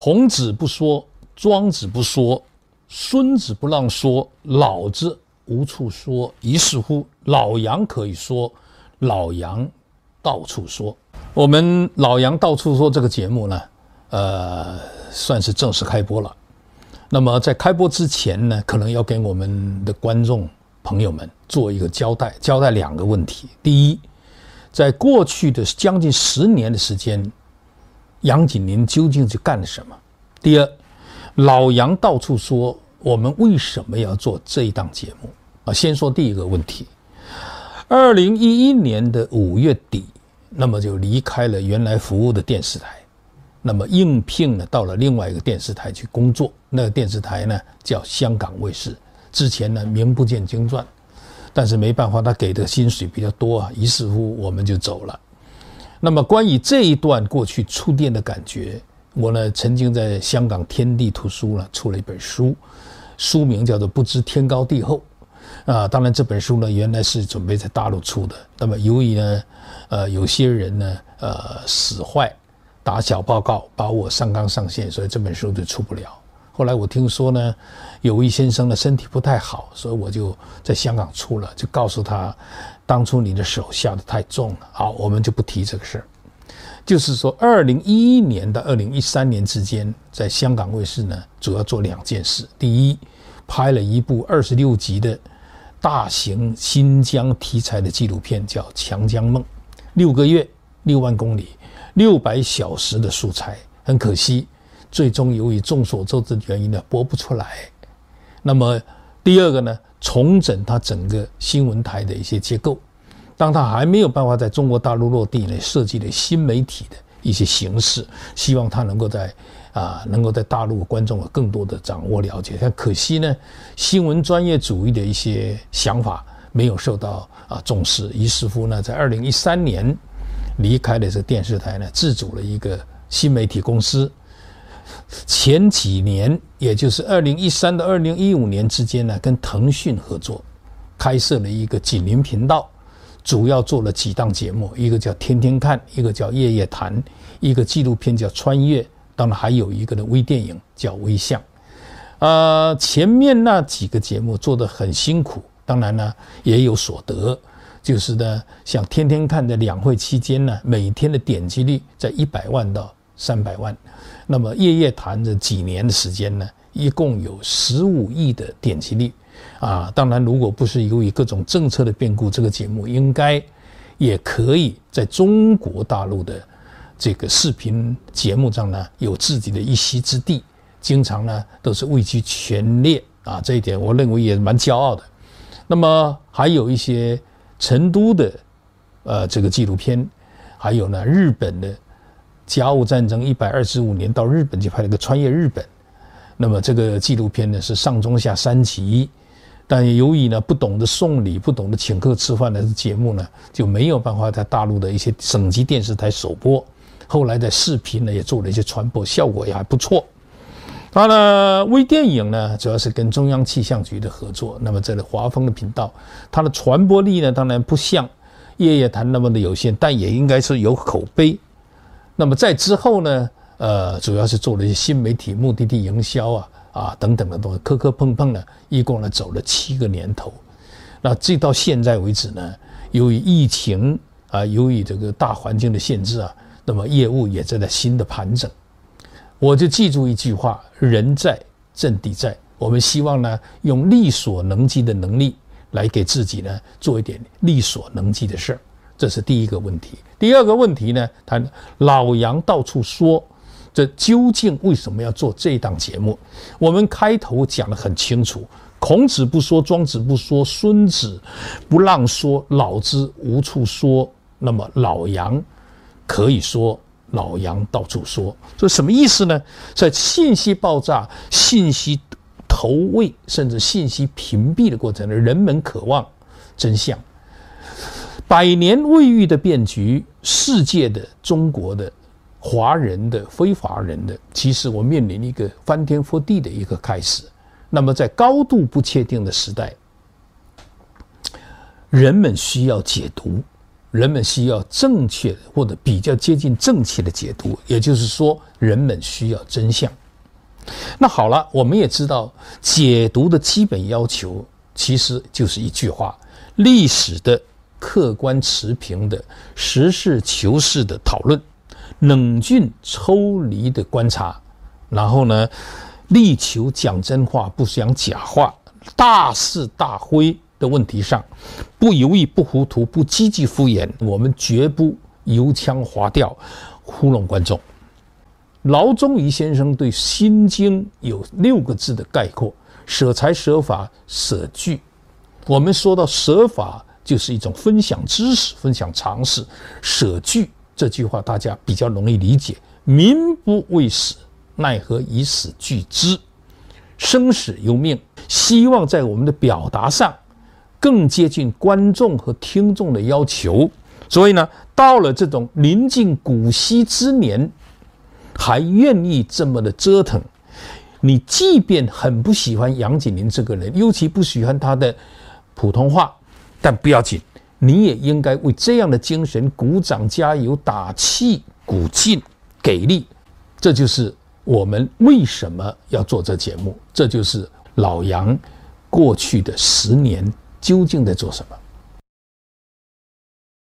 孔子不说，庄子不说，孙子不让说，老子无处说。于是乎，老杨可以说，老杨到处说。我们老杨到处说这个节目呢，呃，算是正式开播了。那么在开播之前呢，可能要给我们的观众朋友们做一个交代，交代两个问题。第一，在过去的将近十年的时间。杨景林究竟是干了什么？第二，老杨到处说，我们为什么要做这一档节目啊？先说第一个问题。二零一一年的五月底，那么就离开了原来服务的电视台，那么应聘呢到了另外一个电视台去工作。那个电视台呢叫香港卫视，之前呢名不见经传，但是没办法，他给的薪水比较多啊，于是乎我们就走了。那么关于这一段过去触电的感觉，我呢曾经在香港天地图书呢出了一本书，书名叫做《不知天高地厚》啊。当然这本书呢原来是准备在大陆出的，那么由于呢呃有些人呢呃使坏，打小报告把我上纲上线，所以这本书就出不了。后来我听说呢有位先生的身体不太好，所以我就在香港出了，就告诉他。当初你的手下的太重了，好，我们就不提这个事儿。就是说，二零一一年到二零一三年之间，在香港卫视呢，主要做两件事：第一，拍了一部二十六集的大型新疆题材的纪录片，叫《强江梦》，六个月、六万公里、六百小时的素材。很可惜，最终由于众所周知的原因呢，播不出来。那么第二个呢？重整它整个新闻台的一些结构，当它还没有办法在中国大陆落地呢，设计了新媒体的一些形式，希望它能够在啊，能够在大陆观众有更多的掌握了解。但可惜呢，新闻专业主义的一些想法没有受到啊重视。于是乎呢，在二零一三年离开了这电视台呢，自主了一个新媒体公司。前几年，也就是二零一三到二零一五年之间呢，跟腾讯合作，开设了一个警铃频道，主要做了几档节目，一个叫《天天看》，一个叫《夜夜谈》，一个纪录片叫《穿越》，当然还有一个的微电影叫《微象》。呃，前面那几个节目做得很辛苦，当然呢也有所得，就是呢，像《天天看》的两会期间呢，每天的点击率在一百万到三百万。那么夜夜谈这几年的时间呢，一共有十五亿的点击率，啊，当然如果不是由于各种政策的变故，这个节目应该也可以在中国大陆的这个视频节目上呢有自己的一席之地，经常呢都是位居前列啊，这一点我认为也蛮骄傲的。那么还有一些成都的呃这个纪录片，还有呢日本的。甲午战争一百二十五年，到日本去拍了个《穿越日本》，那么这个纪录片呢是上中下三集，但由于呢不懂得送礼、不懂得请客吃饭的节目呢，就没有办法在大陆的一些省级电视台首播。后来在视频呢也做了一些传播，效果也还不错。它呢微电影呢主要是跟中央气象局的合作，那么这个华风的频道，它的传播力呢当然不像夜夜谈那么的有限，但也应该是有口碑。那么在之后呢，呃，主要是做了一些新媒体目的地营销啊啊等等的东西，磕磕碰碰呢，一共呢走了七个年头。那这到现在为止呢，由于疫情啊，由于这个大环境的限制啊，那么业务也正在新的盘整。我就记住一句话：人在阵地在。我们希望呢，用力所能及的能力来给自己呢做一点力所能及的事儿。这是第一个问题。第二个问题呢，他老杨到处说，这究竟为什么要做这档节目？我们开头讲得很清楚：孔子不说，庄子不说，孙子不让说，老子无处说。那么老杨可以说，老杨到处说，这什么意思呢？在信息爆炸、信息投喂，甚至信息屏蔽的过程中，人们渴望真相。百年未遇的变局，世界的、中国的、华人的、非华人的，其实我面临一个翻天覆地的一个开始。那么，在高度不确定的时代，人们需要解读，人们需要正确或者比较接近正确的解读，也就是说，人们需要真相。那好了，我们也知道解读的基本要求其实就是一句话：历史的客观持平的实事求是的讨论，冷峻抽离的观察，然后呢，力求讲真话不讲假话，大是大非的问题上，不犹豫不糊涂不积极敷衍，我们绝不油腔滑调糊弄观众。劳宗颐先生对《心经》有六个字的概括：舍财舍法舍具。我们说到舍法，就是一种分享知识、分享常识；舍具这句话大家比较容易理解：民不畏死，奈何以死惧之？生死由命，希望在我们的表达上更接近观众和听众的要求。所以呢，到了这种临近古稀之年。还愿意这么的折腾，你即便很不喜欢杨景林这个人，尤其不喜欢他的普通话，但不要紧，你也应该为这样的精神鼓掌加油打气鼓劲给力。这就是我们为什么要做这节目，这就是老杨过去的十年究竟在做什么。